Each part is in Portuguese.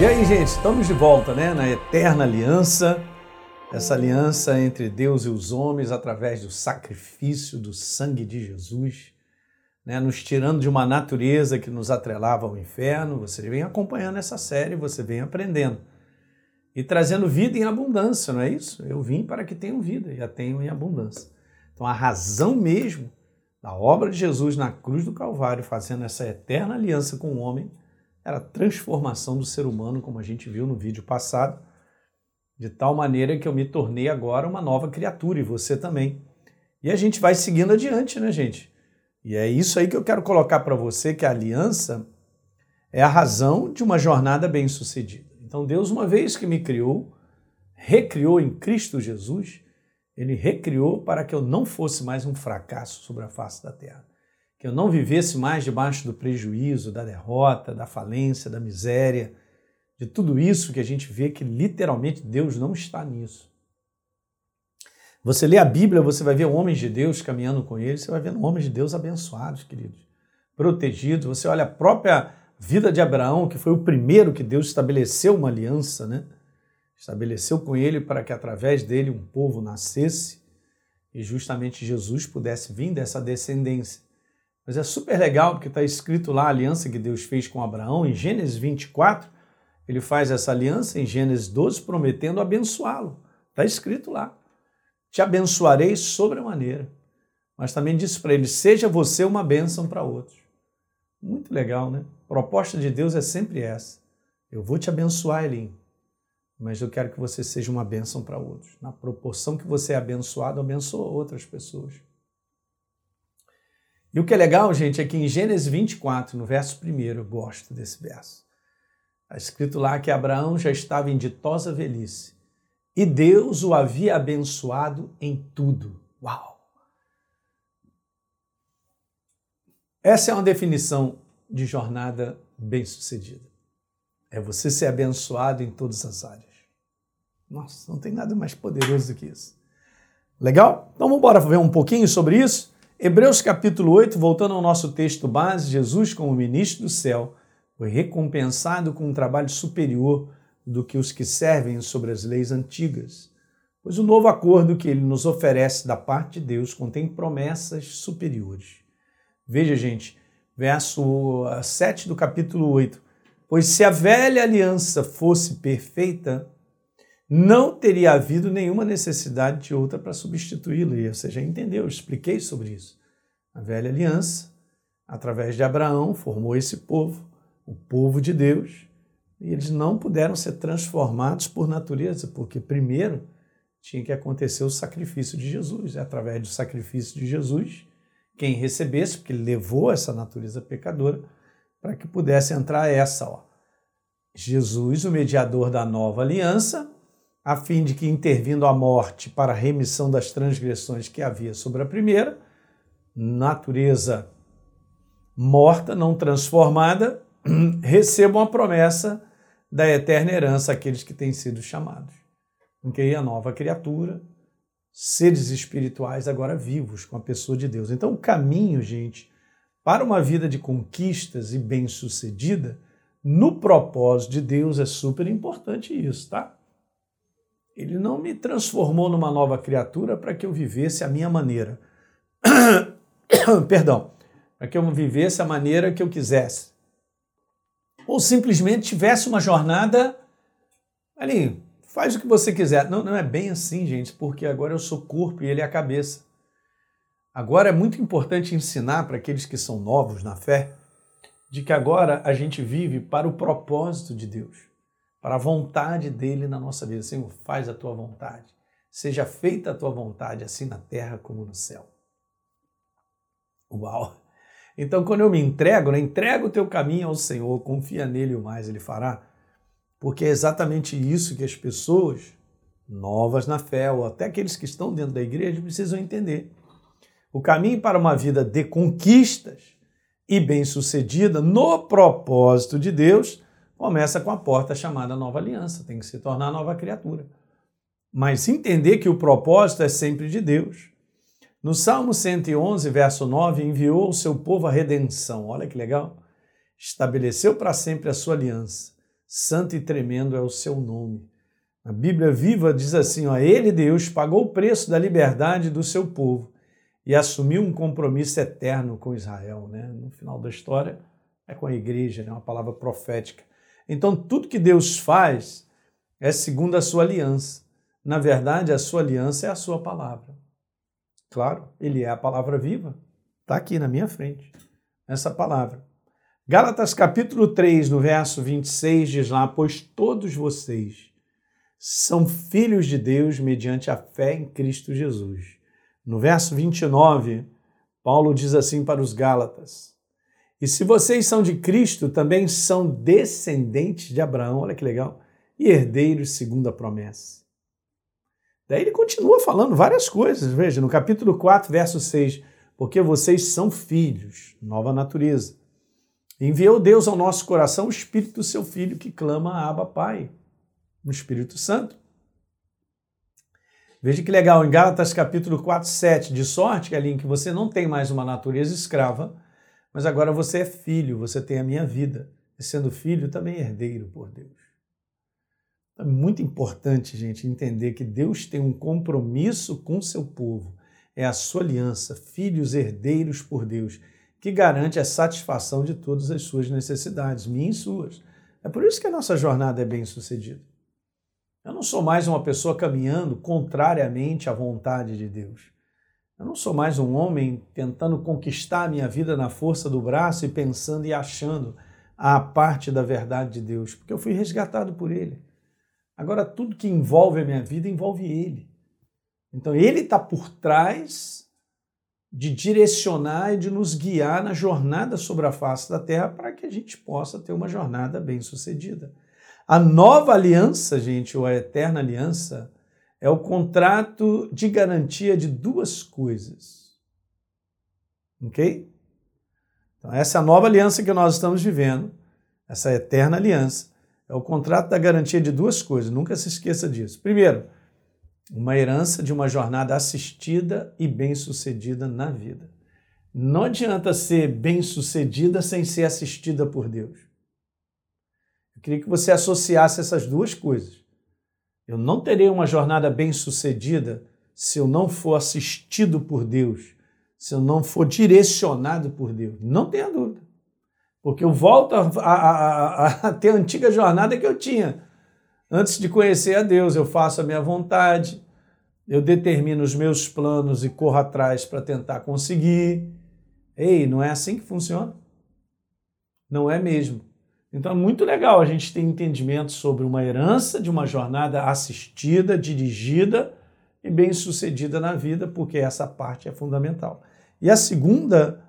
E aí, gente, estamos de volta, né, na eterna aliança, essa aliança entre Deus e os homens através do sacrifício do sangue de Jesus, né, nos tirando de uma natureza que nos atrelava ao inferno. Você vem acompanhando essa série, você vem aprendendo e trazendo vida em abundância, não é isso? Eu vim para que tenham vida e a tenham em abundância. Então, a razão mesmo da obra de Jesus na cruz do Calvário, fazendo essa eterna aliança com o homem, era a transformação do ser humano, como a gente viu no vídeo passado, de tal maneira que eu me tornei agora uma nova criatura e você também. E a gente vai seguindo adiante, né, gente? E é isso aí que eu quero colocar para você que a aliança é a razão de uma jornada bem-sucedida. Então, Deus, uma vez que me criou, recriou em Cristo Jesus, ele recriou para que eu não fosse mais um fracasso sobre a face da terra que eu não vivesse mais debaixo do prejuízo, da derrota, da falência, da miséria, de tudo isso que a gente vê que literalmente Deus não está nisso. Você lê a Bíblia, você vai ver homens de Deus caminhando com ele, você vai ver homens de Deus abençoados, queridos, protegidos. Você olha a própria vida de Abraão, que foi o primeiro que Deus estabeleceu uma aliança, né? Estabeleceu com ele para que através dele um povo nascesse e justamente Jesus pudesse vir dessa descendência. Mas é super legal porque está escrito lá a aliança que Deus fez com Abraão em Gênesis 24. Ele faz essa aliança em Gênesis 12, prometendo abençoá-lo. Está escrito lá. Te abençoarei sobremaneira. Mas também disse para ele: seja você uma bênção para outros. Muito legal, né? A proposta de Deus é sempre essa. Eu vou te abençoar, Elim, mas eu quero que você seja uma bênção para outros. Na proporção que você é abençoado, abençoa outras pessoas. E o que é legal, gente, é que em Gênesis 24, no verso 1, eu gosto desse verso. Está escrito lá que Abraão já estava em ditosa velhice e Deus o havia abençoado em tudo. Uau! Essa é uma definição de jornada bem-sucedida. É você ser abençoado em todas as áreas. Nossa, não tem nada mais poderoso do que isso. Legal? Então vamos ver um pouquinho sobre isso. Hebreus capítulo 8, voltando ao nosso texto base, Jesus, como ministro do céu, foi recompensado com um trabalho superior do que os que servem sobre as leis antigas. Pois o novo acordo que ele nos oferece da parte de Deus contém promessas superiores. Veja, gente, verso 7 do capítulo 8. Pois se a velha aliança fosse perfeita, não teria havido nenhuma necessidade de outra para substituí-la. E você já entendeu, eu expliquei sobre isso. A velha aliança, através de Abraão, formou esse povo, o povo de Deus, e eles não puderam ser transformados por natureza, porque primeiro tinha que acontecer o sacrifício de Jesus. É através do sacrifício de Jesus, quem recebesse, porque ele levou essa natureza pecadora, para que pudesse entrar essa, ó. Jesus, o mediador da nova aliança, a fim de que, intervindo a morte para a remissão das transgressões que havia sobre a primeira, natureza morta, não transformada, recebam a promessa da eterna herança aqueles que têm sido chamados. Ok? A nova criatura, seres espirituais agora vivos com a pessoa de Deus. Então, o caminho, gente, para uma vida de conquistas e bem-sucedida, no propósito de Deus é super importante isso, tá? Ele não me transformou numa nova criatura para que eu vivesse a minha maneira. Perdão, para que eu vivesse a maneira que eu quisesse. Ou simplesmente tivesse uma jornada ali, faz o que você quiser. Não, não é bem assim, gente, porque agora eu sou corpo e ele é a cabeça. Agora é muito importante ensinar para aqueles que são novos na fé de que agora a gente vive para o propósito de Deus para a vontade dele na nossa vida. Senhor, faz a tua vontade. Seja feita a tua vontade, assim na terra como no céu. Uau! Então, quando eu me entrego, né, entrega o teu caminho ao Senhor, confia nele o mais ele fará. Porque é exatamente isso que as pessoas novas na fé, ou até aqueles que estão dentro da igreja, precisam entender. O caminho para uma vida de conquistas e bem-sucedida no propósito de Deus começa com a porta chamada Nova Aliança, tem que se tornar nova criatura. Mas entender que o propósito é sempre de Deus. No Salmo 111, verso 9, enviou ao seu povo a redenção. Olha que legal. Estabeleceu para sempre a sua aliança. santo e tremendo é o seu nome. A Bíblia viva diz assim: ó, Ele, Deus, pagou o preço da liberdade do seu povo e assumiu um compromisso eterno com Israel. Né? No final da história, é com a igreja, é né? uma palavra profética. Então, tudo que Deus faz é segundo a sua aliança. Na verdade, a sua aliança é a sua palavra. Claro, ele é a palavra viva. Está aqui na minha frente, essa palavra. Gálatas capítulo 3, no verso 26, diz lá: Pois todos vocês são filhos de Deus mediante a fé em Cristo Jesus. No verso 29, Paulo diz assim para os Gálatas: E se vocês são de Cristo, também são descendentes de Abraão, olha que legal, e herdeiros segundo a promessa. Daí ele continua falando várias coisas, veja, no capítulo 4, verso 6, porque vocês são filhos, nova natureza. Enviou Deus ao nosso coração o Espírito do seu Filho que clama a Abba Pai no Espírito Santo. Veja que legal, em Gálatas capítulo 4, 7, de sorte, que que você não tem mais uma natureza escrava, mas agora você é filho, você tem a minha vida. E sendo filho, também é herdeiro por Deus. É muito importante, gente, entender que Deus tem um compromisso com seu povo. É a sua aliança, filhos herdeiros por Deus, que garante a satisfação de todas as suas necessidades, minhas e suas. É por isso que a nossa jornada é bem sucedida. Eu não sou mais uma pessoa caminhando contrariamente à vontade de Deus. Eu não sou mais um homem tentando conquistar a minha vida na força do braço e pensando e achando a parte da verdade de Deus, porque eu fui resgatado por Ele. Agora, tudo que envolve a minha vida envolve Ele. Então, Ele está por trás de direcionar e de nos guiar na jornada sobre a face da terra para que a gente possa ter uma jornada bem sucedida. A nova aliança, gente, ou a eterna aliança, é o contrato de garantia de duas coisas. Ok? Então, essa é nova aliança que nós estamos vivendo, essa eterna aliança, é o contrato da garantia de duas coisas, nunca se esqueça disso. Primeiro, uma herança de uma jornada assistida e bem-sucedida na vida. Não adianta ser bem-sucedida sem ser assistida por Deus. Eu queria que você associasse essas duas coisas. Eu não terei uma jornada bem-sucedida se eu não for assistido por Deus, se eu não for direcionado por Deus. Não tenha dúvida. Porque eu volto a, a, a, a ter a antiga jornada que eu tinha. Antes de conhecer a Deus, eu faço a minha vontade, eu determino os meus planos e corro atrás para tentar conseguir. Ei, não é assim que funciona? Não é mesmo. Então é muito legal a gente ter entendimento sobre uma herança de uma jornada assistida, dirigida e bem sucedida na vida, porque essa parte é fundamental. E a segunda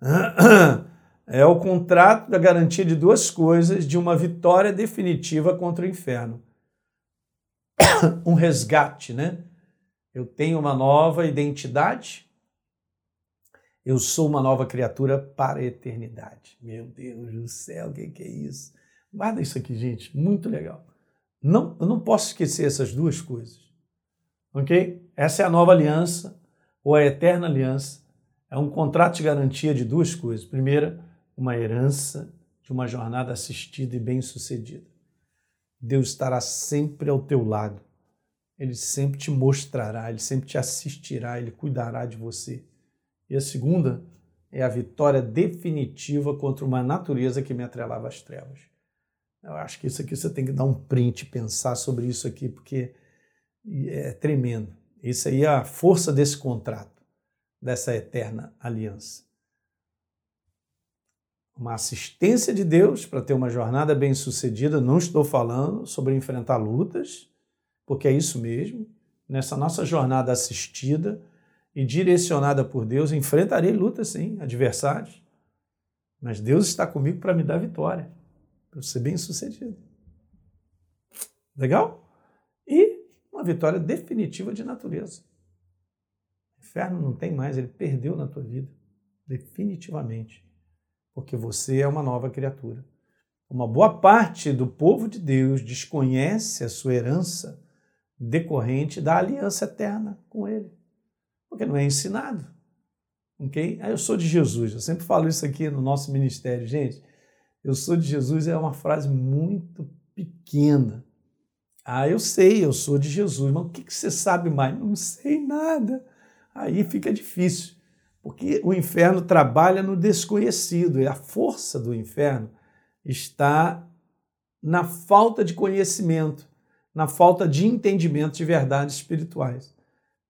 é o contrato da garantia de duas coisas de uma vitória definitiva contra o inferno. um resgate, né? Eu tenho uma nova identidade, eu sou uma nova criatura para a eternidade. Meu Deus do céu, o que, é isso? Guarda isso aqui, gente, muito legal. Não, eu não posso esquecer essas duas coisas. Ok? Essa é a nova aliança, ou a eterna aliança. É um contrato de garantia de duas coisas. Primeira, uma herança de uma jornada assistida e bem-sucedida. Deus estará sempre ao teu lado. Ele sempre te mostrará, ele sempre te assistirá, ele cuidará de você. E a segunda é a vitória definitiva contra uma natureza que me atrelava às trevas. Eu acho que isso aqui você tem que dar um print, pensar sobre isso aqui, porque é tremendo. Isso aí é a força desse contrato, dessa eterna aliança. Uma assistência de Deus para ter uma jornada bem sucedida. Não estou falando sobre enfrentar lutas, porque é isso mesmo. Nessa nossa jornada assistida, e direcionada por Deus, enfrentarei lutas sim, adversários, mas Deus está comigo para me dar vitória, para ser bem sucedido. Legal? E uma vitória definitiva de natureza. O inferno não tem mais, ele perdeu na tua vida, definitivamente, porque você é uma nova criatura. Uma boa parte do povo de Deus desconhece a sua herança decorrente da aliança eterna com Ele porque não é ensinado. Ok? Aí eu sou de Jesus, eu sempre falo isso aqui no nosso ministério, gente. eu sou de Jesus é uma frase muito pequena. Ah, eu sei, eu sou de Jesus, mas o que você sabe mais? Não sei nada. Aí fica difícil, porque o inferno trabalha no desconhecido e a força do inferno está na falta de conhecimento, na falta de entendimento de verdades espirituais.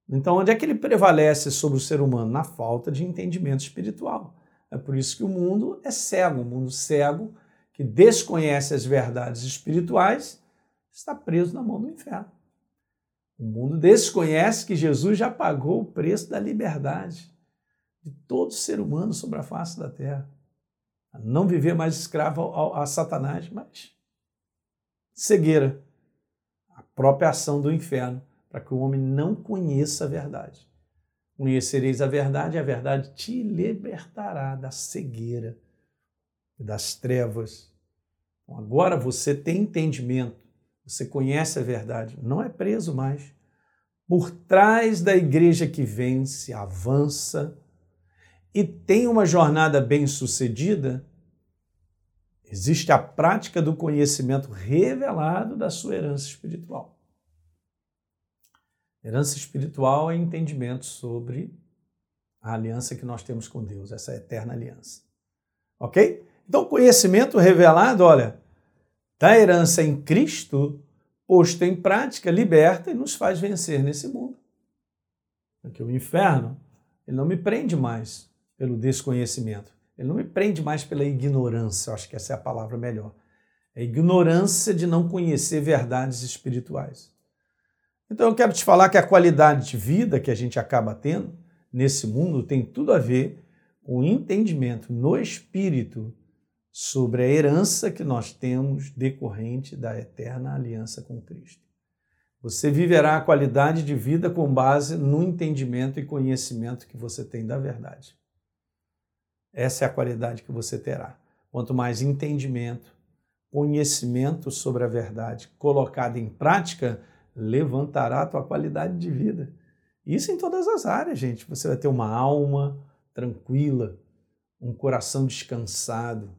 Então, onde é que ele prevalece sobre o ser humano? Na falta de entendimento espiritual. É por isso que o mundo é cego, um mundo cego que desconhece as verdades espirituais está preso na mão do inferno. O mundo desconhece que Jesus já pagou o preço da liberdade de todo ser humano sobre a face da terra. Não viver mais escravo a Satanás, mas cegueira, a própria ação do inferno, para que o homem não conheça a verdade. Conhecereis a verdade, e a verdade te libertará da cegueira, das trevas. Então, agora você tem entendimento você conhece a verdade, não é preso mais. Por trás da igreja que vence, avança e tem uma jornada bem-sucedida, existe a prática do conhecimento revelado da sua herança espiritual. Herança espiritual é entendimento sobre a aliança que nós temos com Deus, essa eterna aliança. Ok? Então, conhecimento revelado, olha, da herança em Cristo, posto em prática, liberta e nos faz vencer nesse mundo. Porque o inferno, ele não me prende mais pelo desconhecimento, ele não me prende mais pela ignorância, acho que essa é a palavra melhor. É a ignorância de não conhecer verdades espirituais. Então eu quero te falar que a qualidade de vida que a gente acaba tendo nesse mundo tem tudo a ver com o entendimento no espírito sobre a herança que nós temos decorrente da eterna aliança com Cristo. Você viverá a qualidade de vida com base no entendimento e conhecimento que você tem da verdade. Essa é a qualidade que você terá. Quanto mais entendimento, conhecimento sobre a verdade colocado em prática, levantará a tua qualidade de vida. Isso em todas as áreas, gente. Você vai ter uma alma tranquila, um coração descansado,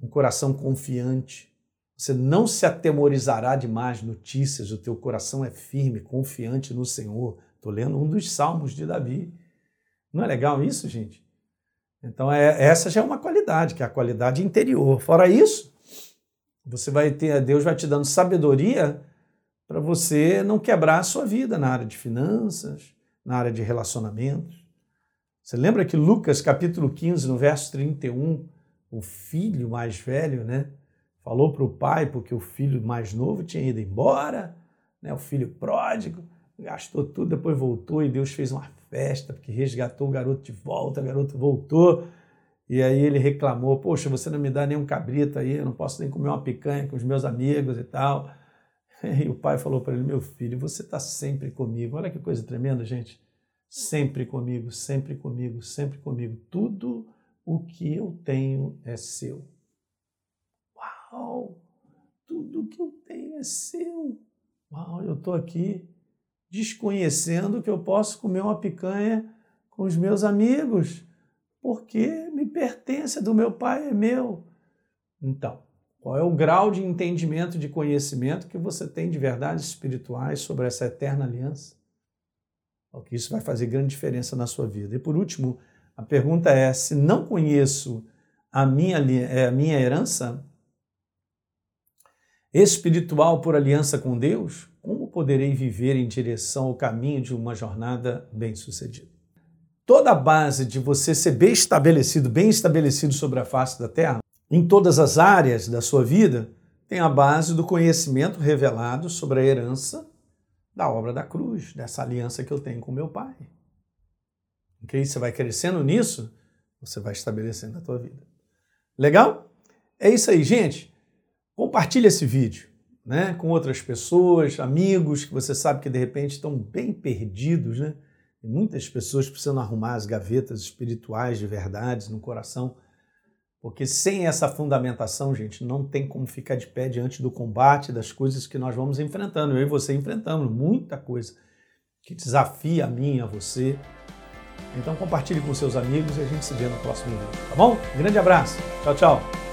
um coração confiante. Você não se atemorizará de más notícias, o teu coração é firme, confiante no Senhor. Estou lendo um dos salmos de Davi. Não é legal isso, gente? Então, é, essa já é uma qualidade, que é a qualidade interior. Fora isso, você vai ter, Deus vai te dando sabedoria para você não quebrar a sua vida na área de finanças, na área de relacionamentos. Você lembra que Lucas capítulo 15, no verso 31, o filho mais velho, né? Falou para o pai, porque o filho mais novo tinha ido embora, né? O filho pródigo, gastou tudo, depois voltou e Deus fez uma festa, porque resgatou o garoto de volta, o garoto voltou. E aí ele reclamou: Poxa, você não me dá nem um cabrito aí, eu não posso nem comer uma picanha com os meus amigos e tal. E o pai falou para ele: Meu filho, você está sempre comigo. Olha que coisa tremenda, gente. Sempre comigo, sempre comigo, sempre comigo. Tudo o que eu tenho é seu. Uau! Tudo que eu tenho é seu. Uau, eu estou aqui desconhecendo que eu posso comer uma picanha com os meus amigos, porque me pertence, do meu pai é meu. Então, qual é o grau de entendimento, de conhecimento que você tem de verdades espirituais sobre essa eterna aliança? Porque isso vai fazer grande diferença na sua vida. E por último, a pergunta é: se não conheço a minha, é, a minha herança espiritual por aliança com Deus, como poderei viver em direção ao caminho de uma jornada bem-sucedida? Toda a base de você ser bem estabelecido, bem estabelecido sobre a face da terra, em todas as áreas da sua vida, tem a base do conhecimento revelado sobre a herança da obra da cruz, dessa aliança que eu tenho com meu Pai. Ok? Você vai crescendo nisso, você vai estabelecendo a tua vida. Legal? É isso aí, gente. Compartilhe esse vídeo né, com outras pessoas, amigos que você sabe que de repente estão bem perdidos, né? Muitas pessoas precisam arrumar as gavetas espirituais de verdades no coração, porque sem essa fundamentação, gente, não tem como ficar de pé diante do combate das coisas que nós vamos enfrentando. Eu e você enfrentamos muita coisa que desafia a mim, a você, então compartilhe com seus amigos e a gente se vê no próximo vídeo, tá bom? Grande abraço. Tchau, tchau.